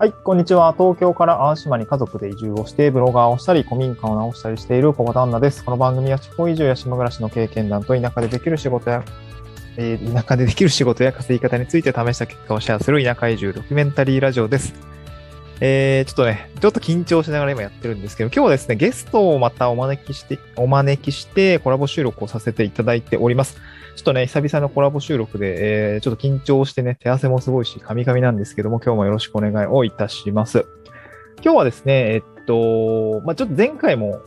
はい、こんにちは。東京から淡島に家族で移住をして、ブロガーをしたり、古民家を直したりしている小畑アンナです。この番組は地方移住や島暮らしの経験談と田舎でできる仕事や、えー田舎でできる仕事や稼ぎ方について試した結果をシェアする田舎移住ドキュメンタリーラジオです。えー、ちょっとね、ちょっと緊張しながら今やってるんですけど、今日はですね、ゲストをまたお招きして、お招きしてコラボ収録をさせていただいております。ちょっとね、久々のコラボ収録で、えー、ちょっと緊張してね、手汗もすごいし、カミカミなんですけども、今日もよろしくお願いをいたします。今日はですね、えっと、まあ、ちょっと前回も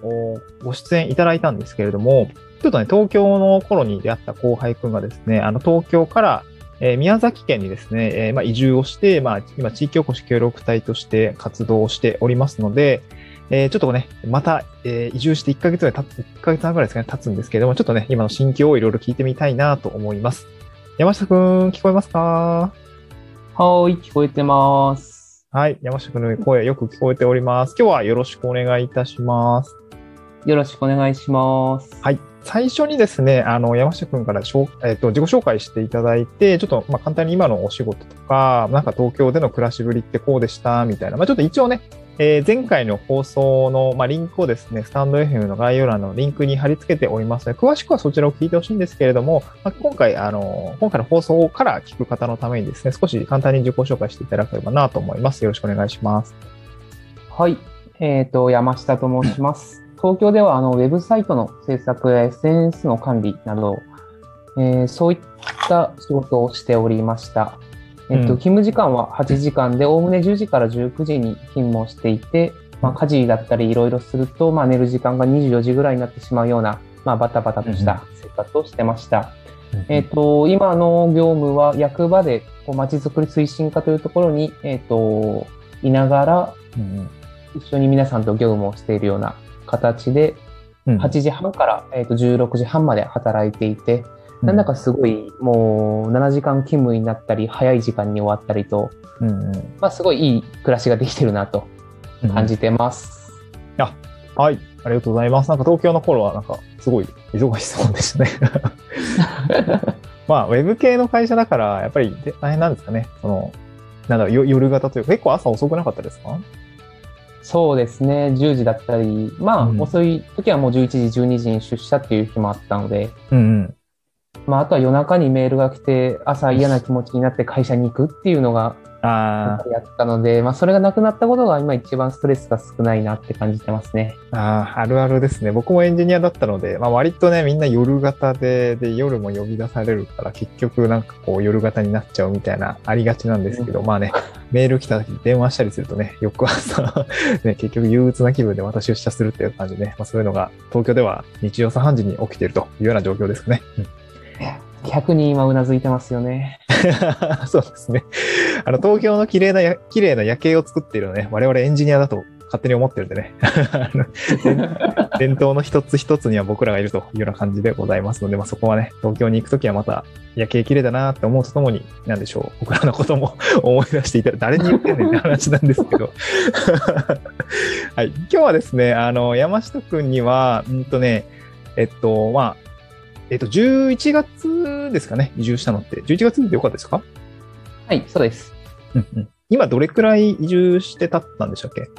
ご出演いただいたんですけれども、ちょっとね、東京の頃に出会った後輩くんがですね、あの、東京から、えー宮崎県にですね、えーまあ、移住をして、まあ、今、地域おこし協力隊として活動をしておりますので、えーちょっとね、また、えー移住して1ヶ月ぐらい経つ、1ヶ月半ぐらいですかね、経つんですけれども、ちょっとね、今の心境をいろいろ聞いてみたいなと思います。山下くん、聞こえますか？はーい、聞こえてます。はい、山下くんの声よく聞こえております。今日はよろしくお願いいたします。よろしくお願いします。はい。最初にですね、あの、山下くんからしょう、えっ、と、自己紹介していただいて、ちょっと、まあ、簡単に今のお仕事とか、なんか東京での暮らしぶりってこうでした、みたいな。まあ、ちょっと一応ね、えー前回の放送の、まあ、リンクをですね、スタンド FM の概要欄のリンクに貼り付けておりますので、詳しくはそちらを聞いてほしいんですけれども、まあ、今回、あの、今回の放送から聞く方のためにですね、少し簡単に自己紹介していただければなと思います。よろしくお願いします。はい、えっ、と、山下と申します。東京ではあのウェブサイトの制作や SNS の管理など、えーそういった仕事をしておりました。えっ、と、うん勤務時間は8時間で、おおむね10時から19時に勤務をしていて、まあ、家事だったりいろいろすると、まあ、寝る時間が24時ぐらいになってしまうような、まあ、バタバタとした生活をしてました。えっ、と、今の業務は役場でこうまちづくり推進課というところに、えっ、と、いながらうん一緒に皆さんと業務をしているような形で、うん。8時半から、えっと16時半まで働いていて、なんだかすごいもう7時間勤務になったり、早い時間に終わったりと、うんうんまあ、すごいいい暮らしができてるなとうん感じてます。はい、ありがとうございます。なんか東京の頃はなんかすごい忙しそうでしたね。まあ、ウェブ系の会社だから、やっぱりで大変なんですかね。その、なんだろ夜型というか、結構朝遅くなかったですか？そうですね、10時だったり、まあ、うん遅い時はもう11時、12時に出社っていう日もあったので、うんうん。まあ、あとは夜中にメールが来て、朝嫌な気持ちになって会社に行くっていうのがあやったので、まあ、それがなくなったことが今一番ストレスが少ないなって感じてますね。ーあー、あるあるですね。僕もエンジニアだったので、まあ割とね、みんな夜型で、で、夜も呼び出されるから、結局なんかこう夜型になっちゃうみたいな、ありがちなんですけど、まあね、メール来た時電話したりするとね、翌朝、ね、結局憂鬱な気分でまた出社するっていう感じでね、まあそういうのが東京では日曜3時に起きているというような状況ですかね。うん100人今うなずいてますよね。そうですね。あの、東京の綺麗な、綺麗な夜景を作っているのね、我々エンジニアだと勝手に思ってるんでね。伝統の一つ一つには僕らがいるというような感じでございますので、まあ、そこはね、東京に行くときはまた夜景綺麗だなって思うとともに、なんでしょう、僕らのことも 思い出していたら、誰に言ってんねんって話なんですけど。はい。今日はですね、あの、山下くんには、うんとね、えっと、まあ、えっと、11月ですかね、移住したのって。11月でよかったですか？はい、そうです。うんうん今どれくらい移住してたったんでしたっけ？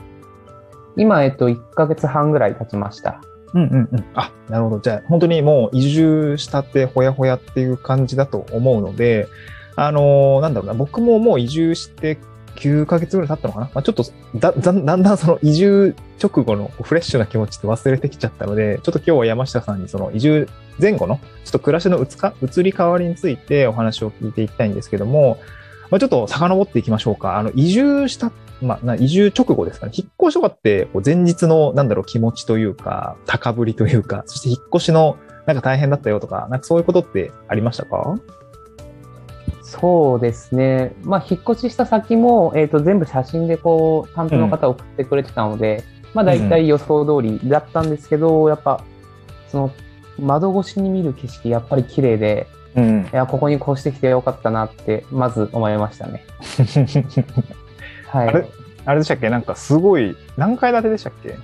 今、えっと、1ヶ月半ぐらい経ちました。うんうんうん。あ、なるほど。じゃあ、本当にもう移住したってほやほやっていう感じだと思うので、あのーなんだろうな、僕ももう移住して9ヶ月ぐらい経ったのかな。まあ、ちょっとだ、だんだんその移住直後のフレッシュな気持ちって忘れてきちゃったので、ちょっと今日は山下さんにその移住前後のちょっと暮らしのうつか移り変わりについてお話を聞いていきたいんですけども、まあ、ちょっと遡っていきましょうか。あの、移住した、まあ、な移住直後ですかね。引っ越しとかって、前日の、なんだろう、気持ちというか、高ぶりというか、そして引っ越しの、なんか大変だったよとか、なんかそういうことってありましたか？そうですね。まあ、引っ越しした先も、えっと、全部写真でこう、担当の方送ってくれてたので、まあ、大体予想通りだったんですけど、やっぱ、その、窓越しに見る景色、やっぱり綺麗で、うん。いや、ここに越してきてよかったなって、まず思いましたね。はいあれ。あれでしたっけ？なんかすごい、何階建てでしたっけ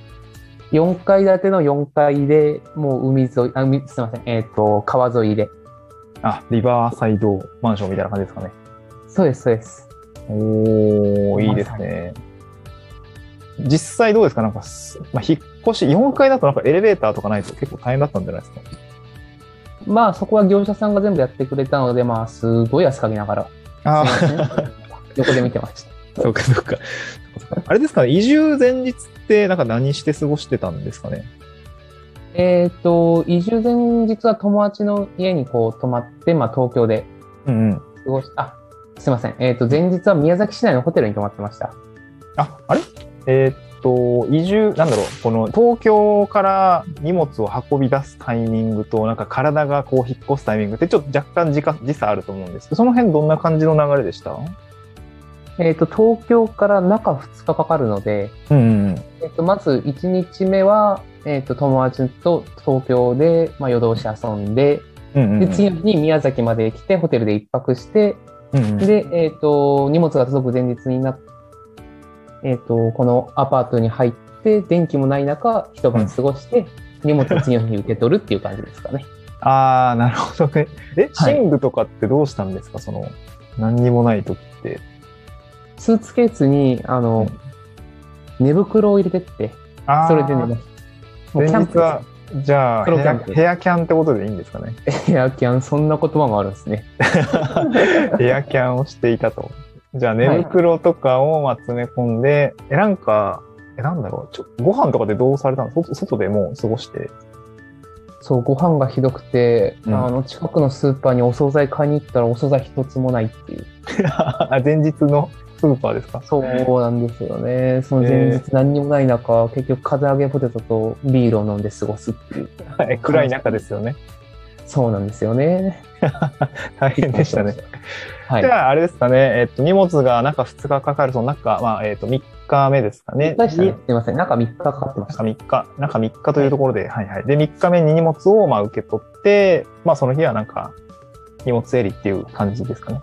？4階建ての4階で、もう海沿い、あ海すみません、えっ、と、川沿いで。あ、リバーサイドマンションみたいな感じですかね。そうです、そうです。おー、いいですね。実際どうですか？なんかす、まあ、引っ越し、4階だとなんかエレベーターとかないと結構大変だったんじゃないですかまあ、そこは業者さんが全部やってくれたので、まあ、すごい汗かきながら、あすいません横で見てました。あ、そうかそうか。あれですかね、移住前日ってなんか何して過ごしてたんですかね？えっ、と、移住前日は友達の家にこう泊まって、まあ、東京でうんうん。過ごし、あ、すいません。えっ、と、前日は宮崎市内のホテルに泊まってました。あ、あれ？えーっと、移住、なんだろう、この東京から荷物を運び出すタイミングと、なんか体がこう引っ越すタイミングってちょっと若干時間時差あると思うんですけど、その辺どんな感じの流れでした？えっ、と、東京から中2日かかるので、うんうんえっ、と、まず1日目は、えっ、と、友達と東京で、まあ、夜通し遊んで、うん。うんうん。で、次に宮崎まで来て、ホテルで一泊して、うんうん。で、えっ、と、荷物が届く前日になっえっ、と、このアパートに入って、電気もない中、一晩過ごして、荷物を次の日に受け取るっていう感じですかね。ああ、なるほどね。え、はい寝具とかってどうしたんですか？その、何にもない時って。スーツケースに、あの、寝袋を入れてって、それで寝ました。もうキャンプ前日は、じゃあヘア、ヘアキャンってことでいいんですかね？ヘアキャン、そんな言葉もあるんですね。ヘアキャンをしていたと。じゃあ寝袋とかをまあ詰め込んで、え、なんか、え、なんだろう、ちょご飯とかでどうされたの？外外でもう過ごして。そう、ご飯がひどくて、うんあの、近くのスーパーにお惣菜買いに行ったらお惣菜一つもないっていう。あ前日のスーパーですか？そうなんですよね。その前日何にもない中、結局、風揚げポテトとビールを飲んで過ごすっていう。は い暗い中ですよね。そうなんですよね。大変でしたね。はい。じゃあ、あれですかね、えっと、荷物が中2日かかる、その中、まあ、えっと、3日目ですかね。ねにすみません。中3日かかってました。中3日、中3日というところで、はい、はいで、3日目に荷物をまあ受け取って、まあその日はなんか荷物整理っていう感じですかね。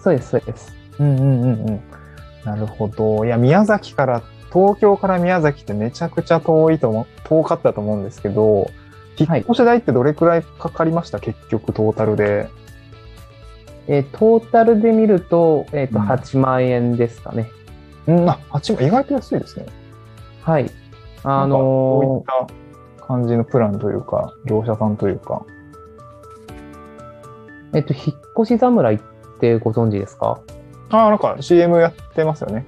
そうです、そうです。うんうんうんうん。なるほど。いや、宮崎から、東京から宮崎ってめちゃくちゃ遠いと思う、遠かったと思うんですけど、引っ越し代ってどれくらいかかりました、結局トータルで。えートータルで見ると、えっ、と、うん8万円ですかね。うん、あ、8万、意外と安いですね。はい。あなんかどういのった感じのプランというか、業者さんというか。ーえっ、と、引っ越し侍ってご存知ですか？ああ、なんか CM やってますよね。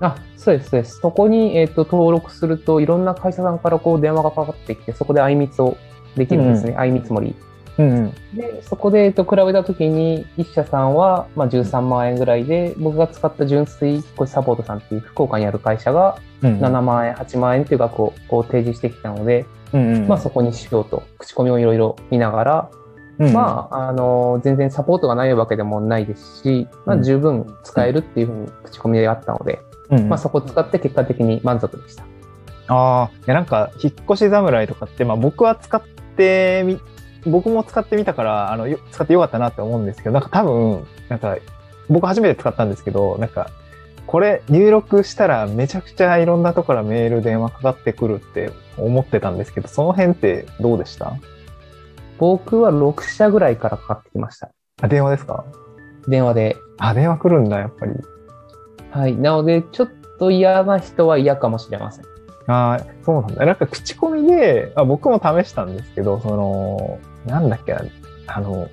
あ、そうです、そうです。そこに、えっ、と、登録すると、いろんな会社さんからこう電話がかかってきて、そこで相密をできるんですね。相見積もり。うんうん。で、そこで、えっと、比べたときに、一社さんは、まあ、13万円ぐらいで、僕が使った純粋引っ越しサポートさんっていう福岡にある会社が、うん7万円、8万円っていう額をこう提示してきたので、うんうん。まあ、そこにしようと、口コミをいろいろ見ながら、うん、まあ、あの、全然サポートがないわけでもないですし、まあ、うん十分使えるっていうふうに口コミであったので、うんうんまあ、そこを使って結果的に満足でした。ああ、いやなんか、引っ越し侍とかって、まあ僕は使ってみ、僕も使ってみたから、あの、よ使ってよかったなって思うんですけど、なんか多分、なんか、僕初めて使ったんですけど、なんか、これ入力したらめちゃくちゃいろんなとこからメール、電話かかってくるって思ってたんですけど、その辺ってどうでした？僕は6社ぐらいからかかってきました。あ、電話ですか？電話で。あ、電話来るんだ、やっぱり。はい。なので、ちょっと嫌な人は嫌かもしれません。ああ、そうなんだ。なんか口コミで、あ僕も試したんですけど、その、なんだっけな、あの、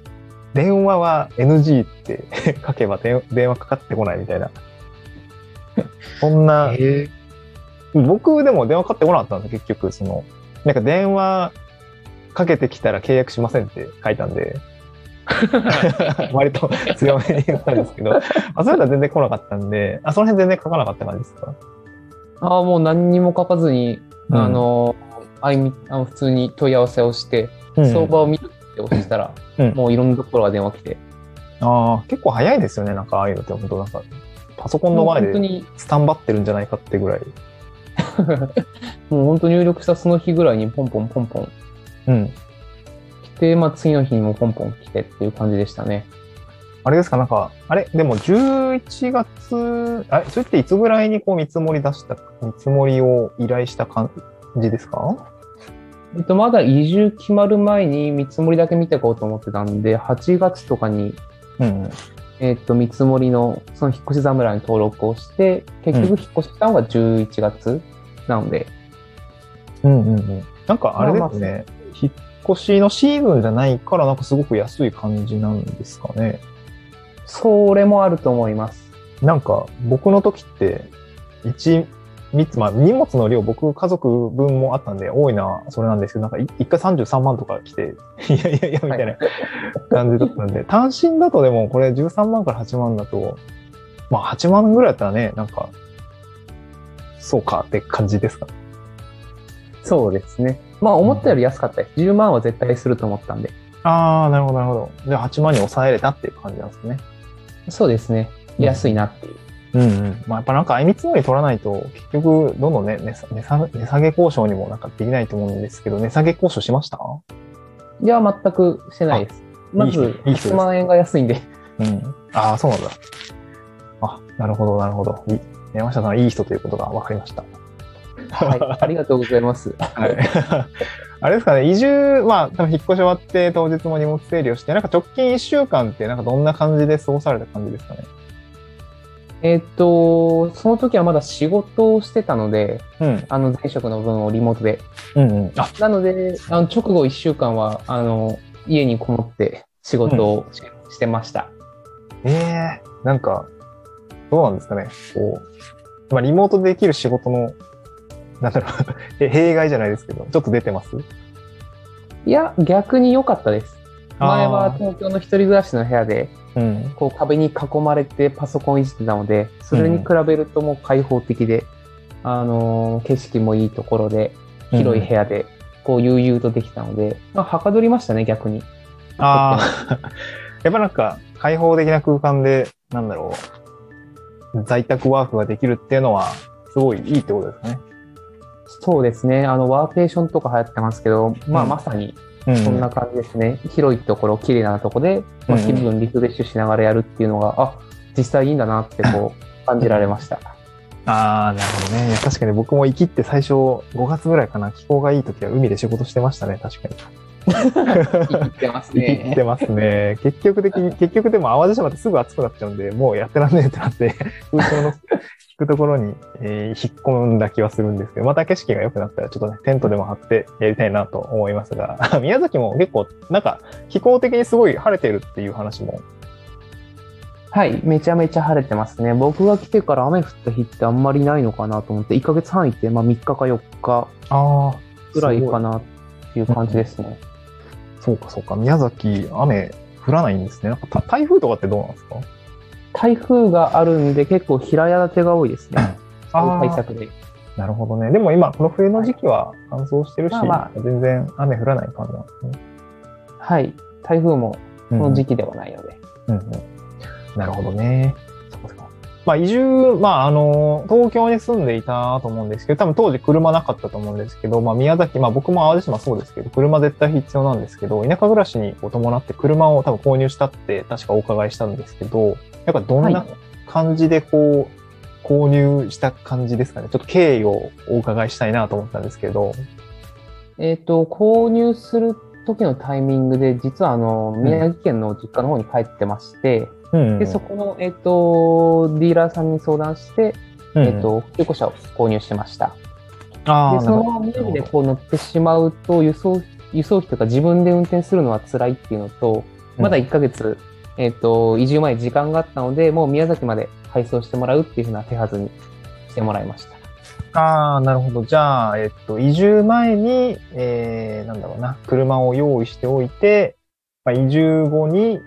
電話は NG って 書けば電電話かかってこないみたいな。そんな、僕でも電話かかってこなかったんです結局、その、なんか電話かけてきたら契約しませんって書いたんで、割と強めに言ったんですけど、あ、それとは全然来なかったんで、あ、その辺全然書かなかった感じですか？ああ、もう何にも書かずに、うん。あの、あいみあの普通に問い合わせをして、うん。相場を見るって押したら、うん。もういろんなところが電話来て、ああ、結構早いですよね、なんかああいうのって、本当なんか、パソコンの前でもう本当に、スタンバってるんじゃないかってぐらい。もう本当入力したその日ぐらいにポンポンポンポン。うん。来て、まあ次の日にもポンポン来てっていう感じでしたね。あれですか、なんか、あれ、でも11月、あれ、それっていつぐらいにこう見積もり出した、見積もりを依頼した感じですか？えっと、まだ移住決まる前に見積もりだけ見ていこうと思ってたんで、8月とかにうん。えっ、と、見積もりの、その引っ越し侍に登録をして、結局引っ越したのが11月なので、うんうんうん。なんかあれですね、引っ越しのシーズンじゃないから、なんかすごく安い感じなんですかね。それもあると思います。なんか僕の時って、1、3つ、まあ荷物の量、僕家族分もあったんで多いのはそれなんですけど、なんかい一回33万とか来て、いやいやいや、みたいな感じだったんで、単身だとでもこれ13万から8万だと、まあ8万ぐらいだったらね、なんか、そうかって感じですかね。そうですね。まあ、思ったより安かったです。10万は絶対すると思ったんで。ああ、なるほど、なるほど。じゃあ8万に抑えれたっていう感じなんですね。そうですね。安いなっていう。うんうん。まあ、やっぱなんか、あいみつもり取らないと、結局、どんどんね、値下げ交渉にもなんかできないと思うんですけど、値下げ交渉しました？いや、全くしてないです。まず、いい人いい人です1万円が安いんで。うん。ああ、そうなんだ。あ、なるほど、なるほど。い山下さん、いい人ということが分かりました。はい。ありがとうございます。はい。あれですかね、移住、まあ、多分引っ越し終わって、当日も荷物整理をして、なんか直近1週間って、なんかどんな感じで過ごされた感じですかね？えっと、その時はまだ仕事をしてたので、うん。あの、前職の分をリモートで。うんうん。あ、なので、あの直後1週間は、あの、家にこもって仕事をし,、してました。ええなんか、どうなんですかね。こう、まあ、リモートでできる仕事の、なんだろう、え弊害じゃないですけど、ちょっと出てます？いや、逆に良かったです。前は東京の一人暮らしの部屋で、うん。こう壁に囲まれてパソコンいじってたので、それに比べるともう開放的で、あのー景色もいいところで、広い部屋で、こう悠々とできたので、まあ、はかどりましたね、逆に。ああ、やっぱなんか、開放的な空間で、なんだろう、在宅ワークができるっていうのは、すごいいいってことですかね。そうですね、あの、ワーケーションとか流行ってますけど、まあ、うんまさにうんそんな感じですね。広いところ、綺麗なところで、まあ、うん気分リフレッシュしながらやるっていうのが、あ、実際いいんだなってこう、感じられました。ああ、なるほどね。確かに僕も生きって最初、5月ぐらいかな、気候がいい時は海で仕事してましたね、確かに。言ってます生きっね。てますね。結局的に、結局でも淡路島ってすぐ暑くなっちゃうんで、もうやってらんねえってなって、空港の聞くところに、えー引っ込んだ気はするんですけど、また景色が良くなったらちょっとね、テントでも張ってやりたいなと思いますが、宮崎も結構、なんか気候的にすごい晴れてるっていう話も。はい、めちゃめちゃ晴れてますね。僕が来てから雨降った日ってあんまりないのかなと思って、1ヶ月半いて、まあ3日か4日ぐらいかなっていう感じですね。そうかそうか。宮崎、雨降らないんですね。なんかた台風とかってどうなんですか？台風があるんで結構平屋建てが多いですね。あー対策で。なるほどね。でも今、この冬の時期は乾燥してるし、まあま全然雨降らない感じなんですね。はい、台風もこの時期ではないので。うんうんなるほどね。まあ移住、まああの、東京に住んでいたと思うんですけど、多分当時車なかったと思うんですけど、まあ宮崎、まあ僕も淡路島そうですけど、車絶対必要なんですけど、田舎暮らしに伴って車を多分購入したって確かお伺いしたんですけど、やっぱどんはない感じでこう、購入した感じですかね？ちょっと経緯をお伺いしたいなと思ったんですけど。えっ、と、購入する時のタイミングで、実はあの、宮城県の実家の方に帰ってまして、うんで、そこの、えっ、と、ディーラーさんに相談して、うんえっ、と、中古車を購入しました。ああ、で、そのまま宮城でこう乗ってしまうと、輸送、輸送費とか自分で運転するのは辛いっていうのと、まだ1ヶ月、えっ、と、移住前に時間があったので、もう宮崎まで配送してもらうっていうふうな手はずにしてもらいました。ああ、なるほど。じゃあ、えっと、移住前に、えー、なんだろうな、車を用意しておいて、まあ、移住後に、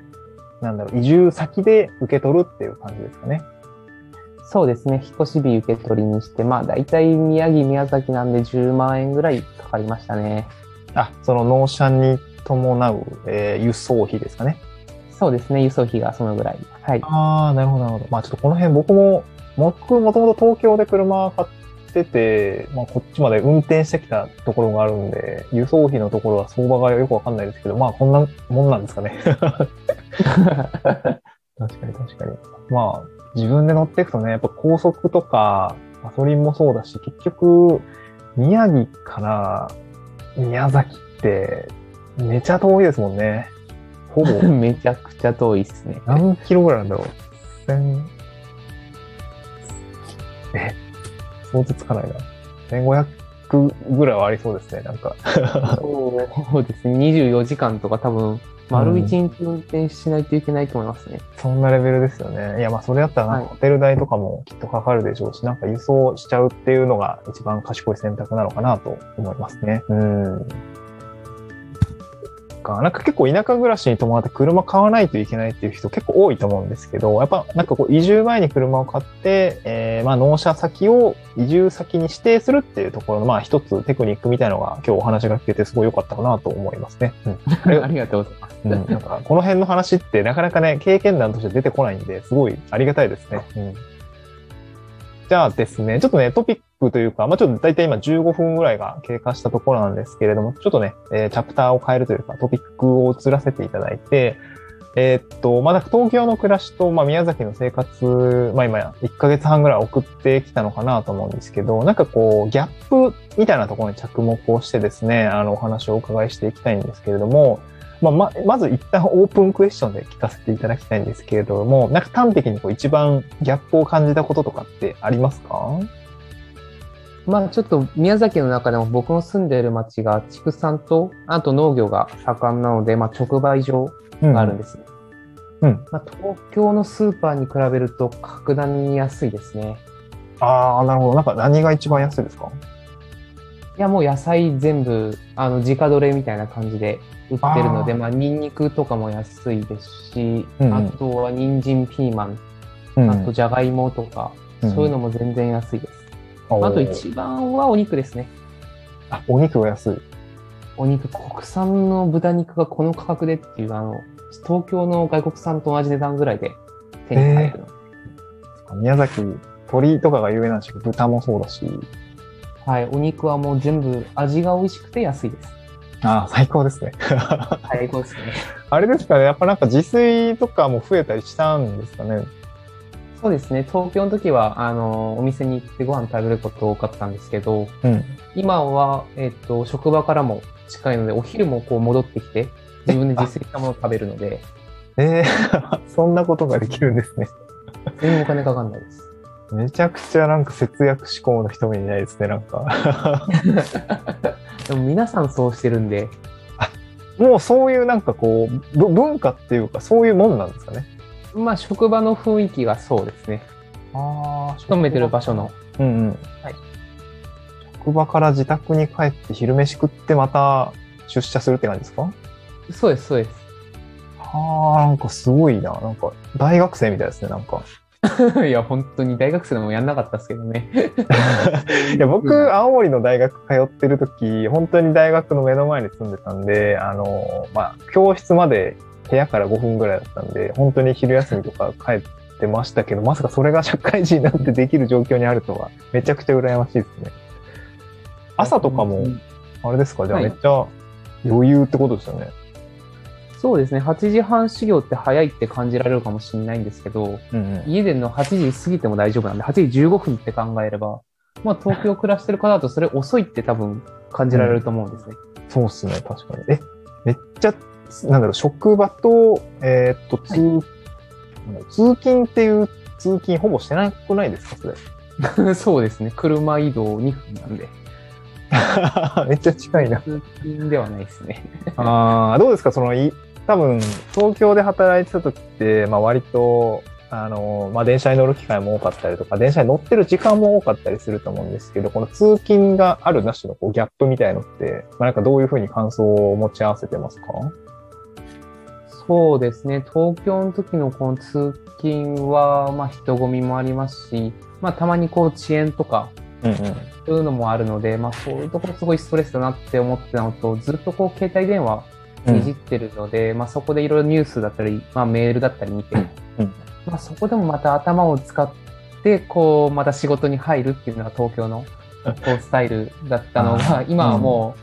なんだろう、移住先で受け取るっていう感じですかね。そうですね、引っ越し日受け取りにして、まあ大体宮城、宮崎なんで10万円ぐらいかかりましたね。あ、その納車に伴う、えー輸送費ですかね。そうですね、輸送費がそのぐらい。はい。ああ、なるほど、なるほど。まあちょっとこの辺僕も、僕もともと東京で車買ってて、まあこっちまで運転してきたところがあるんで、輸送費のところは相場がよくわかんないですけど、まあこんなもんなんですかね。確かに確かに。まあ、自分で乗っていくとね、やっぱ高速とか、ガソリンもそうだし、結局、宮城から宮崎って、めちゃ遠いですもんね。ほぼ めちゃくちゃ遠いですね。何キロぐらいなんだろう。千、え、想像つかないな。1500ぐらいはありそうですね、なんか。そうですね。24時間とか多分、丸一日運転しないといけないと思いますね。そんなレベルですよね。いや、まあ、それだったら、ホテル代とかもきっとかかるでしょうし、なんか輸送しちゃうっていうのが一番賢い選択なのかなと思いますね。うん。かなんか結構田舎暮らしに伴って車買わないといけないっていう人結構多いと思うんですけど、やっぱなんかこう移住前に車を買って、えーまあ納車先を移住先に指定するっていうところのまあ一つテクニックみたいなのが今日お話が聞けてすごい良かったかなと思いますね。うん ありがとうございます。うん、なんかこの辺の話ってなかなかね、経験談として出てこないんで、すごいありがたいですね。うん、じゃあですね、ちょっとね、トピックというか、まあちょっと大体今15分ぐらいが経過したところなんですけれども、ちょっとね、えーチャプターを変えるというか、トピックを移らせていただいて、えーっと、まだ東京の暮らしと、まあ、宮崎の生活、まあ今1ヶ月半ぐらい送ってきたのかなと思うんですけど、なんかこう、ギャップみたいなところに着目をしてですね、あの、お話をお伺いしていきたいんですけれども、まあ、ま、まず一旦オープンクエスチョンで聞かせていただきたいんですけれども、なんか端的にこう一番ギャップを感じたこととかってありますか？まあちょっと宮崎の中でも僕の住んでいる町が畜産と、あと農業が盛んなので、まあ直売所があるんですね。うん。まあ、東京のスーパーに比べると格段に安いですね。ああ、なるほど。なんか何が一番安いですか？いやもう野菜全部あの自家どれみたいな感じで売ってるので、あーまあニンニクとかも安いですし、うんうんあとは人参、ピーマン、うんあとじゃがいもとか、うんそういうのも全然安いです。あと一番はお肉ですね。あ、お肉が安い。お肉、国産の豚肉がこの価格でっていう、あの、東京の外国産と同じ値段ぐらいで手に入るの。宮崎、鶏とかが有名なんですけど、豚もそうだし。はい、お肉はもう全部味が美味しくて安いです。ああ、最高ですね。最高ですね。あれですかね、やっぱなんか自炊とかも増えたりしたんですかね。そうですね、東京の時は、あの、お店に行ってご飯食べること多かったんですけど、うん。今は、えっと、職場からも近いので、お昼もこう戻ってきて、自分で自炊したものを食べるので、ええ そんなことができるんですね。全然お金かかんないです。めちゃくちゃなんか節約志向の人もいないですね、なんか。でも皆さんそうしてるんで、もうそういうなんかこう、ぶ文化っていうか、そういうもんなんですかね。まあ、職場の雰囲気がそうですね。ああ、勤めてる場所の。うんうん。はい。職場から自宅に帰って昼飯食ってまた出社するって感じですか？そうです、そうです。はあ、なんかすごいな。なんか大学生みたいですね、なんか。いや、本当に大学生でもやんなかったですけどね。いや僕、青森の大学通ってる時、本当に大学の目の前に住んでたんで、あの、まあ、教室まで部屋から5分ぐらいだったんで、本当に昼休みとか帰ってましたけど、まさかそれが社会人になってできる状況にあるとは、めちゃくちゃ羨ましいですね。朝とかも、あれですか？じゃあはいめっちゃ余裕ってことですよね。そうですね、8時半始業って早いって感じられるかもしれないんですけど、うんうん。家での8時過ぎても大丈夫なんで、8時15分って考えれば、まあ東京暮らしてる方だとそれ遅いって多分感じられると思うんですね。そうっすね、確かに。え、めっちゃ、なんだろう、職場と、えーっと、通、なんだろう通勤っていう通勤ほぼしてなくないですか、それ？そうですね、車移動2分なんで、めっちゃ近いな。通勤ではないですね。ああ、どうですか、その、い多分、東京で働いてた時って、まあ割と、あの、まあ電車に乗る機会も多かったりとか、電車に乗ってる時間も多かったりすると思うんですけど、この通勤があるなしのこうギャップみたいのって、まあなんかどういうふうに感想を持ち合わせてますか？そうですね、東京の時のこの通勤は、まあ人混みもありますし、まあたまにこう遅延とか、うんうん。そういうのもあるので、まあそういうところすごいストレスだなって思ってたのと、ずっとこう携帯電話いじってるので、まあそこでいろいろニュースだったり、まあメールだったり見て、うんまあそこでもまた頭を使って、こうまた仕事に入るっていうのが東京のこうスタイルだったのが、今はも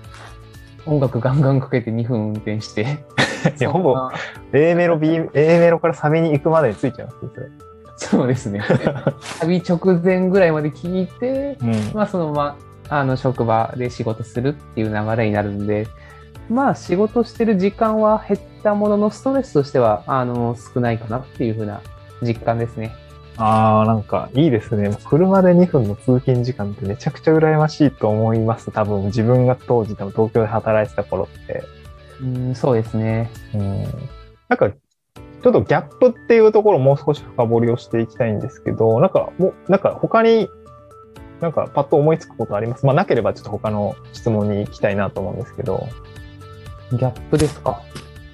う音楽ガンガンかけて2分運転して、いやほぼ A メロ、B、A メロからサビに行くまでについちゃいますね、それ。そうですね。旅直前ぐらいまで聞いて、うん。まあそのまま、あの、職場で仕事するっていう流れになるんで、まあ仕事してる時間は減ったもののストレスとしてはあの少ないかなっていうふうな実感ですね。ああ、なんかいいですね。車で2分の通勤時間ってめちゃくちゃ羨ましいと思います。多分自分が当時多分東京で働いてた頃って。うん、そうですね。うん。なんか、ちょっとギャップっていうところをもう少し深掘りをしていきたいんですけど、なんかもう、なんか他に、なんかパッと思いつくことあります？まあなければちょっと他の質問に行きたいなと思うんですけど。ギャップですか？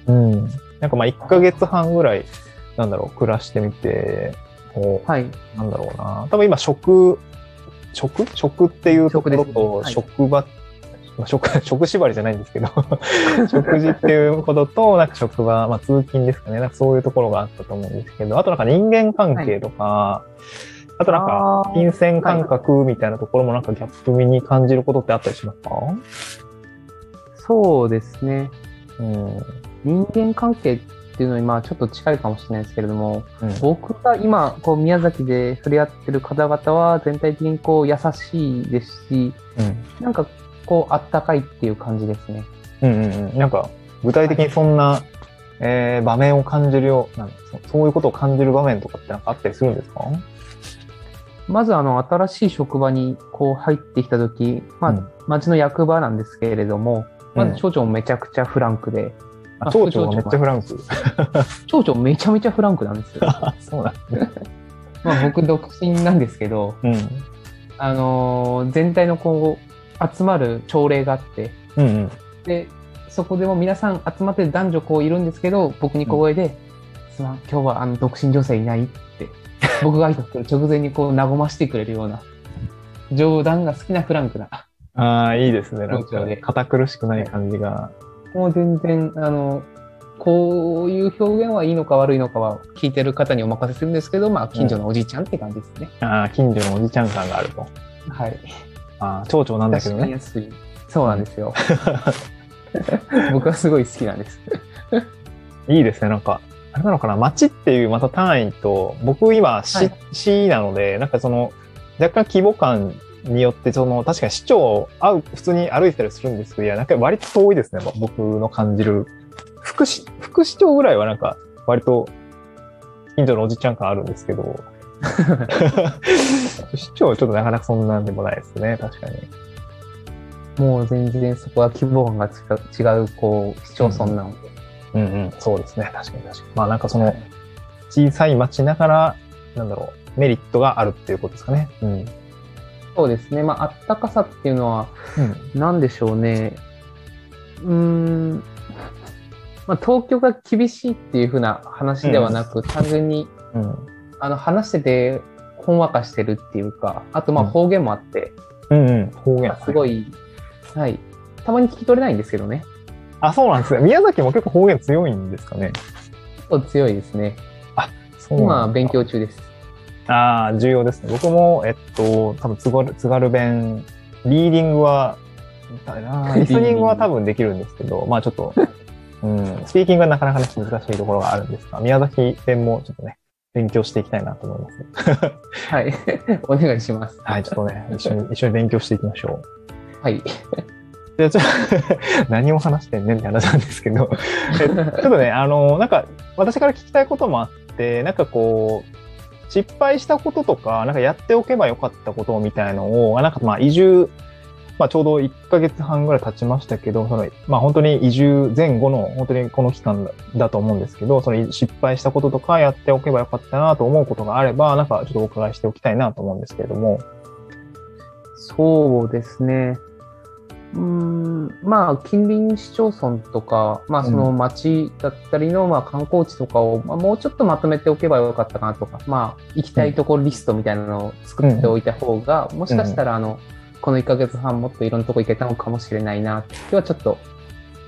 うん。なんかまあ1ヶ月半ぐらい、なんだろう、暮らしてみて、こう、はい。なんだろうな。多分今、食、食？食っていうところと、職場、まあ食、食縛りじゃないんですけど、食事っていうことと、なんか職場、まあ通勤ですかね。なんかそういうところがあったと思うんですけど、あとなんか人間関係とか、あとなんか金銭感覚みたいなところもなんかギャップ味に感じることってあったりしますか？そうですね。うん。人間関係っていうのにまあちょっと近いかもしれないですけれども、うん僕が今こう宮崎で触れ合ってる方々は全体的にこう優しいですし、うん。なんかこうあったかいっていう感じですね。うんうんうん。なんか、具体的にそんな、えー場面を感じるようなそそういうことを感じる場面とかってなんかあったりするんですか？まずあの新しい職場にこう入ってきた時、まあうん町の役場なんですけれども、まうんず町長もめちゃくちゃフランクで、あ町長がめっちゃフランク？町長めちゃめちゃフランクなんですよ。あ そうなんですね。まあ僕独身なんですけど、うん。あのー全体のこう集まる朝礼があって、うんうん。で、そこでも皆さん集まって男女こういるんですけど、僕に小声で、すまん、今日はあの独身女性いないって、僕が挨拶する直前にこう和ましてくれるような、冗談が好きなフランクな、ああ、いいですね。なんか堅苦しくない感じが。もう全然、あの、こういう表現はいいのか悪いのかは聞いてる方にお任せするんですけど、まあ近所のおじいちゃんって感じですね。ああ、近所のおじちゃん感があると。はい。ああ、町長なんだけどね。そうなんですよ。僕はすごい好きなんです。いいですね。なんか、あれなのかな、町っていうまた単位と、僕今市、はい市なので、なんかその、若干規模感によって、その、確かに市長会う、普通に歩いてたりするんですけど、いや、なんか割と遠いですね。僕の感じる。副市、副市長ぐらいはなんか、割と、近所のおじちゃん感あるんですけど、市長はちょっとなかなかそんなんでもないですね。確かに。もう全然そこは規模感が違う、違うこう、市町村なので。うんうん、そうですね。確かに確かに。まあなんかその、小さい町ながら、なんだろう、メリットがあるっていうことですかね。うん。そうですね。まあ、あったかさっていうのは、うん。なんでしょうね。うーん。まあ、東京が厳しいっていうふうな話ではなく、単純に、うん。あの、話してて、ほんわかしてるっていうか、あと、まあ、うん方言もあって、うんうん。方言。すごい、はい。たまに聞き取れないんですけどね。あ、そうなんですね。宮崎も結構方言強いんですかね。結構強いですね。そう今、なんだ勉。強中です。ああ、重要ですね。僕も、えっと、多分津軽、津軽弁、リーディングは、リスニングは多分できるんですけど、まあちょっと、うん、スピーキングはなかなかね、難しいところがあるんですが、宮崎弁もちょっとね、勉強していきたいなと思います。はい。お願いします。はい、ちょっとね、一緒に、一緒に勉強していきましょう。はい。で、ちょっと何を話してんねんって話なんですけど、えちょっとね、あの、なんか、私から聞きたいこともあって、なんかこう、失敗したこととか、なんかやっておけばよかったことみたいのを、なんかまあ移住、まあちょうど1ヶ月半ぐらい経ちましたけど、その、まあ本当に移住前後の、本当にこの期間だだと思うんですけど、その失敗したこととかやっておけばよかったなと思うことがあれば、なんかちょっとお伺いしておきたいなと思うんですけれども。そうですね。うーん、まあ、近隣市町村とか、まあ、その町だったりの、まあ、観光地とかを、まあ、もうちょっとまとめておけばよかったかなとか、まあ、行きたいところリストみたいなのを作っておいた方が、もしかしたら、あの、この1ヶ月半もっといろんなとこ行けたのかもしれないな、ってはちょっと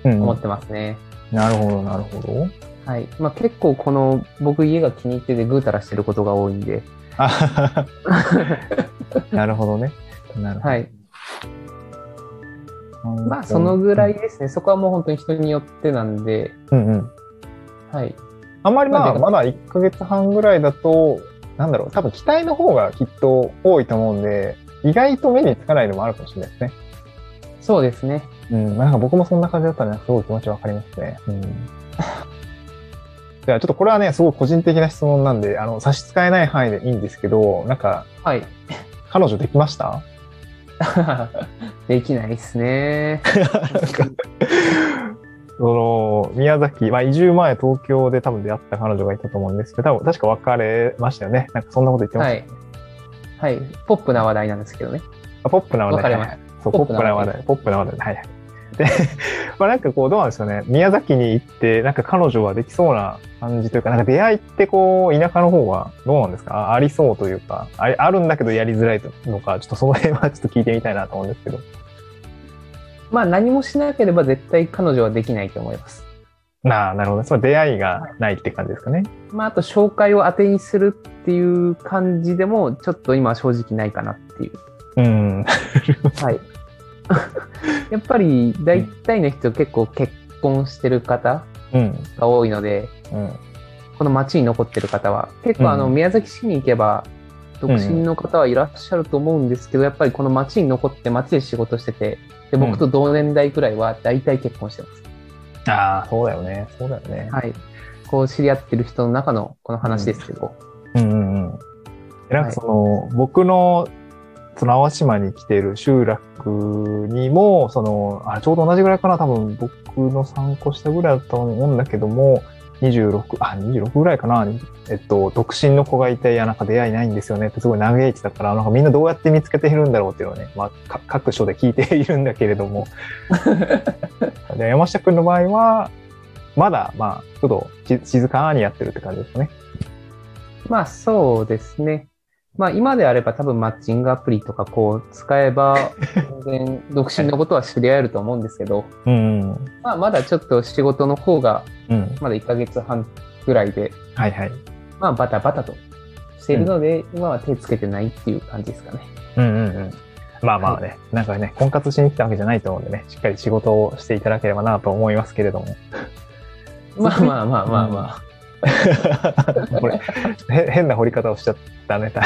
うん思ってますね。なるほど、なるほど。はい。まあ、結構この、僕家が気に入っててぐうたらしてることが多いんで、なるほどね。なるほど。はい。まあ、そのぐらいですね。そこはもう本当に人によってなんで、うんうん。はい。あんまりまあ、まだ1ヶ月半ぐらいだと、なんだろう、多分期待の方がきっと多いと思うんで、意外と目につかないのもあるかもしれないですね。そうですね。うん、なんか僕もそんな感じだったらね、すごい気持ちわかりますね。うん。ではちょっとこれはね、すごい個人的な質問なんで、あの、差し支えない範囲でいいんですけど、なんか、はい。彼女できました？できないですね。その、宮崎、まあ移住前東京で多分出会った彼女がいたと思うんですけど、多分確か別れましたよね。なんかそんなこと言ってました、はい。はい。ポップな話題なんですけどね。あポップな話題。そう、ポップな話題。ポップな話題。はいはい。で、まあなんかこう、どうなんですかね。宮崎に行って、なんか彼女はできそうな感じというか、なんか出会いってこう、田舎の方はどうなんですか？あありそうというか、ああるんだけどやりづらいのか、ちょっとその辺はちょっと聞いてみたいなと思うんですけど。まあ何もしなければ絶対彼女はできないと思います。なあ、なるほどね。その出会いがないって感じですかね。まああと紹介を当てにするっていう感じでもちょっと今正直ないかなっていう。うん。はい。やっぱり大体の人結構結婚してる方うん。が多いので、うん。この町に残ってる方は結構あのうん宮崎市に行けば独身の方はいらっしゃると思うんですけど、やっぱりこの町に残って町で仕事しててで僕と同年代くらいは大体結婚してます、ああ、そうだよね。そうだよね。はいこう知り合ってる人の中のこの話ですけど、うんうんうん。なんかその、僕の、その淡島に来ている集落にも、その、あちょうど同じぐらいかな、多分僕の3個下ぐらいだったと思うんだけども、26、あ、26ぐらいかな、えっと、独身の子がいて、いや、なんか出会いないんですよね。ってすごい嘆いてたから、なんかみんなどうやって見つけているんだろうっていうのをね、まあ、か各所で聞いているんだけれども、で山下くんの場合は、まだ、まあ、ちょっとし静かにやってるって感じですかね。まあそうですねまあ今であれば多分マッチングアプリとかこう使えば全然独身のことは知り合えると思うんですけど、うんうん。まあまだちょっと仕事の方がうん。まだ1ヶ月半ぐらいではいはい。まあ、バタバタとしているので、今は手つけてないっていう感じですかね。うんうんうん。まあまあね、なんかね、婚活しに来たわけじゃないと思うんでね、しっかり仕事をしていただければなと思いますけれども。まあまあまあまあま これ、変な掘り方をしちゃったね。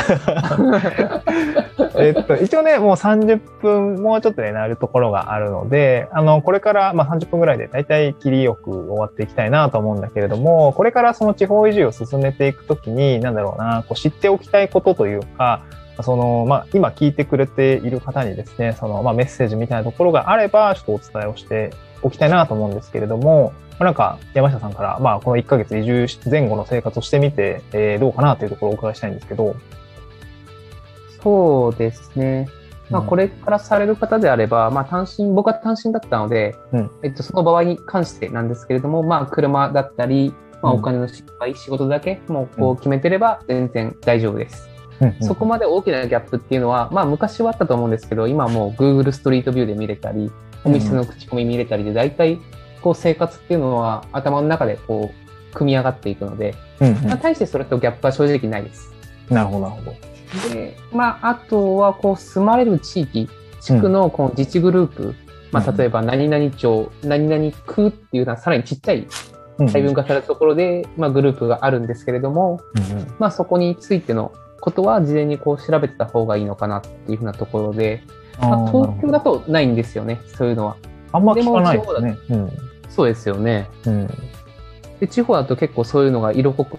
えっと、一応ね、もう30分、もうちょっとね、なるところがあるので、あの、これから、まあ30分ぐらいで、大体切りよく終わっていきたいなと思うんだけれども、これからその地方移住を進めていくときに、なんだろうな、こう知っておきたいことというか、その、まあ、今聞いてくれている方にですね、その、まあ、メッセージみたいなところがあれば、ちょっとお伝えをしておきたいなと思うんですけれども、まあなんか、山下さんから、まあ、この1ヶ月移住前後の生活をしてみて、えーどうかなというところをお伺いしたいんですけど。あ。そうですね。まあ、これ、れからされる方であれば、まあ、単身、僕は単身だったので、うんえっと、その場合に関してなんですけれども、まあ、車だったり、まあ、うんお金の失敗、仕事だけ、もう、こう決めてれば全然大丈夫です。うんうんそこまで大きなギャップっていうのは、まあ、昔はあったと思うんですけど、今はもう Google ストリートビューで見れたり、お店の口コミ見れたりで、大体、こう、生活っていうのは頭の中で、こう、組み上がっていくので、うんうん。まあ、対してそれとギャップは正直ないです。なるほど、なるほど。で、まあ、あとは、こう、住まれる地域、地区のこの自治グループ、まあ、うん。例えば、何々町、何々区っていうのはさらにちっちゃいうん。細分化されたところで、まあ、グループがあるんですけれども、うんうん。まあ、そこについてのことは事前にこう調べてた方がいいのかなっていうふうなところで、まあ、東京だとないんですよね、そういうのは。あんま聞かないですね。うん。そうですよね。うん。で地方だと結構そういうのが色濃く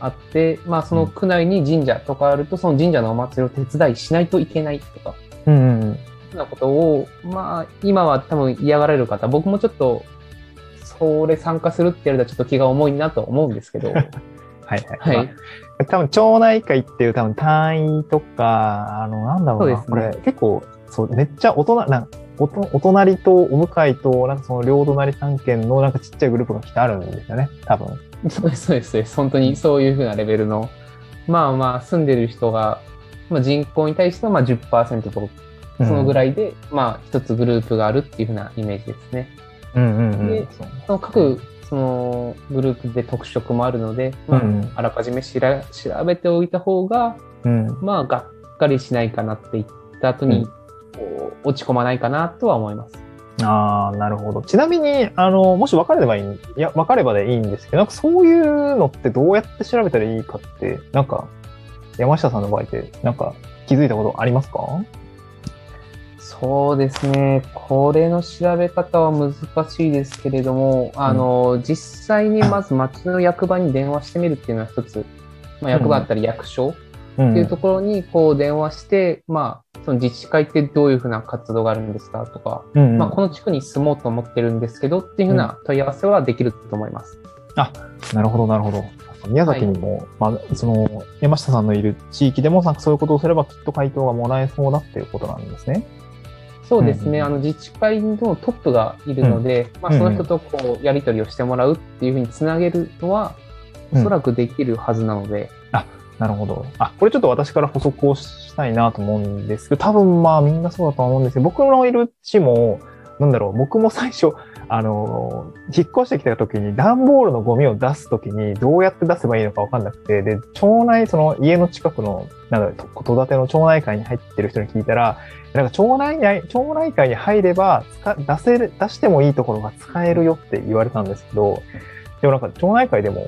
あって、まあ、その区内に神社とかあると、その神社のお祭りを手伝いしないといけないとか、うんうんうん。そんなことを、まあ、今は多分嫌がられる方、僕もちょっと、それ参加するってやるとちょっと気が重いなと思うんですけど、はいはい。はい。まあ多分、町内会っていう多分単位とか、あの、なんだろうな。ねこれ結構、そう、めっちゃ大人、なんおとお隣とお向かいと、なんかその両隣三県のなんかちっちゃいグループが来てあるんですよね、多分。そうです、そうです。本当にそういうふうなレベルの、まあまあ、住んでる人が、まあ、人口に対してはまあ10%と、そのぐい。らいで、まあ、一つグループがあるっていうふうなイメージですね。うんうんうんで。その各、そのグループで特色もあるので、まあうんあらかじめしら調べておいた方が、うん。まあ、がっかりしないかなって言った後に、うんこう落ち込まないかなとは思います。ああ、なるほど。ちなみに、あの、もし分かればいい、いや、分かればでいいんですけど、なんかそういうのってどうやって調べたらいいかって、なんか、山下さんの場合って、なんか気づいたことありますか？そうですね。これの調べ方は難しいですけれども、あの、実際にまず町の役場に電話してみるっていうのは一つ、まあ、役場だったり役所っていうところにこう電話して、まあ、その自治会ってどういうふうな活動があるんですかとか、うんうんまあ、この地区に住もうと思ってるんですけどっていうふうな問い合わせはできると思います。なるほど、なるほど。宮崎にも、まあ、その、山下さんのいる地域でも、なんかそういうことをすればきっと回答がもらえそうだっていうことなんですね。そうですね、うんあの自治会のトップがいるので、まあ、うんその人とこうやり取りをしてもらうっていうふうにつなげるのは、うん。おそらくできるはずなので、なるほど。あ、これちょっと私から補足をしたいなと思うんですけど、多分まあみんなそうだと思うんですけど、僕のいる地も、なんだろう、僕も最初、あの、引っ越してきた時に段ボールのゴミを出す時にどうやって出せばいいのかわかんなくて、で、町内、その家の近くの、なんだろう、戸建ての町内会に入ってる人に聞いたら、なんか町内内、町内会に入れば使、出せる、出してもいいところが使えるよって言われたんですけど、でもなんか町内会でも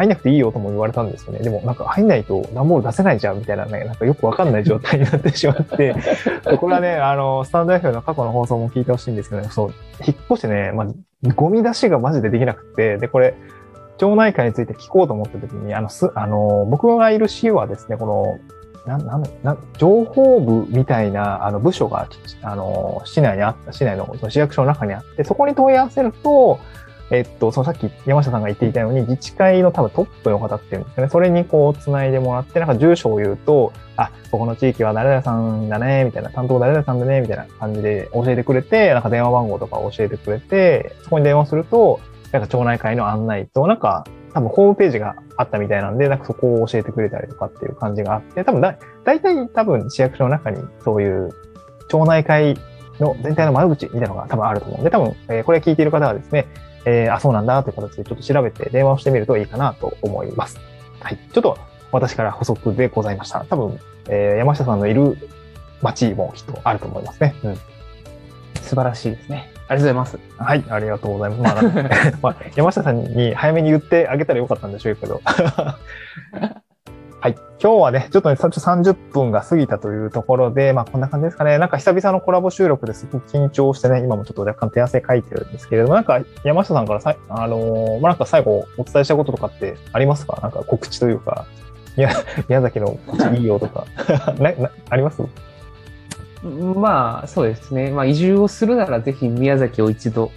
入んなくていいよとも言われたんですよね。でもなんか入んないと段ボール出せないじゃんみたいなね、なんかよくわかんない状態になってしまって、これはね、あの、スタンド FM の過去の放送も聞いてほしいんですけどね、そう、引っ越してね、まあ、ゴミ出しがマジでできなくて、で、これ、町内会について聞こうと思った時に、あの、す、あの、僕がいる市はですね、この、な、な、な、情報部みたいな、あの、部署が、あの、市内にあった、市内の市役所の中にあって、そこに問い合わせると、えっと、そのさっき山下さんが言っていたように、自治会の多分トップの方っていうんですかね、それにこう、つないでもらって、なんか住所を言うと、あ、ここの地域は誰々さんだね、みたいな、担当誰々さんだね、みたいな感じで教えてくれて、なんか電話番号とか教えてくれて、そこに電話すると、なんか町内会の案内と、なんか、多分ホームページがあったみたいなんで、なんかそこを教えてくれたりとかっていう感じがあって、多分だ、大体多分市役所の中にそういう町内会の全体の窓口みたいなのが多分あると思うんで、多分、えーこれ聞いている方はですね、えーあ、そうなんだという形でちょっと調べて電話をしてみるといいかなと思います。はい。ちょっと私から補足でございました。多分、えー山下さんのいる町もきっとあると思いますね。うん。素晴らしいですね。ありがとうございます。はい、ありがとうございます。まあ まあ、山下さんに早めに言ってあげたらよかったんでしょうけど。はい。今日はね、ちょっとね、30分が過ぎたというところで、まあこんな感じですかね。なんか久々のコラボ収録ですごく緊張してね、今もちょっと若干手汗かいてるんですけれども、なんか山下さんからさ、あのーまあなんか最後お伝えしたこととかってありますか？なんか告知というか、いや宮崎のこっちいいよとか、な、な、あります？まあ、そうですね。まあ、移住をするならぜひ宮崎を一度。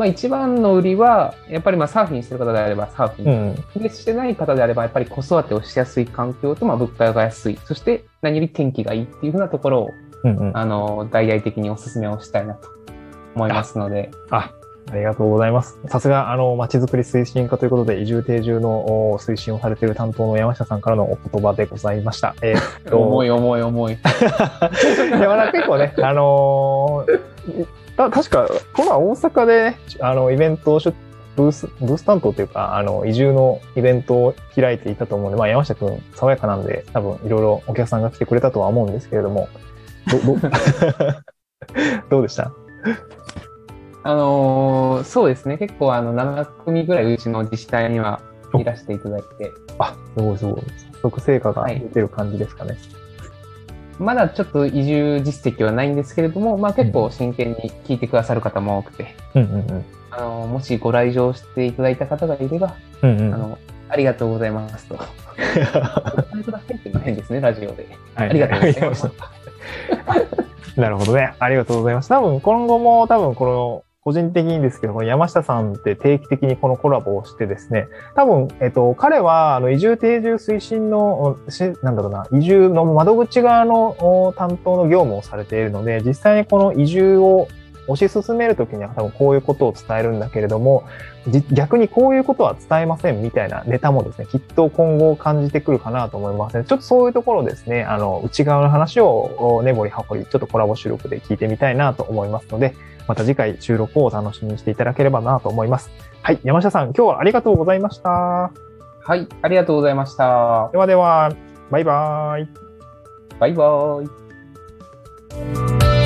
まあ、一番の売りは、やっぱりまあサーフィンしてる方であればサーフィン。うん。で、してない方であれば、やっぱり子育てをしやすい環境と、まあ、物価が安い。そして、何より天気がいいっていうふうなところを、うんうん。あの、大々的にお勧めをしたいなと思いますので、あ、ありがとうございます。さすが、あの、まちづくり推進課ということで、移住定住のお推進をされている担当の山下さんからのお言葉でございました。えーっと、重い重い重い。いや、まだ 結構ね、あのーた確か、この大阪でね、あの、イベントをブース、ブース担当というか、あの、移住のイベントを開いていたと思うので、まあ、山下くん、爽やかなんで、多分、いろいろお客さんが来てくれたとは思うんですけれども、ど、ど、どうでした？あのーそうですね。結構、あの、7組ぐらいうちの自治体にはいらしていただいて、あ、すごいすごい。早速成果が出てる感じですかね。まだちょっと移住実績はないんですけれども、まあ結構真剣に聞いてくださる方も多くて、うんうんうん。あの、もしご来場していただいた方がいれば、うんうん。あの、ありがとうございますと。お答えくださいっていうのは変ですね、ラジオで。はありがとうございます。なるほどね。ありがとうございます。多分今後も多分この個人的にですけど、この山下さんって定期的にこのコラボをしてですね、多分、えっと、彼は、あの、移住定住推進の、なんだろうな、移住の窓口側の担当の業務をされているので、実際にこの移住を推し進めるときには多分こういうことを伝えるんだけれども、逆にこういうことは伝えませんみたいなネタもですね、きっと今後感じてくるかなと思いますね。ちょっとそういうところですね、あの、内側の話を根掘り葉掘り、ちょっとコラボ収録で聞いてみたいなと思いますので、また次回収録をお楽しみにしていただければなと思います。はい、山下さん、今日はありがとうございました。はい、ありがとうございました。ではでは、バイバーイ。バイバーイ。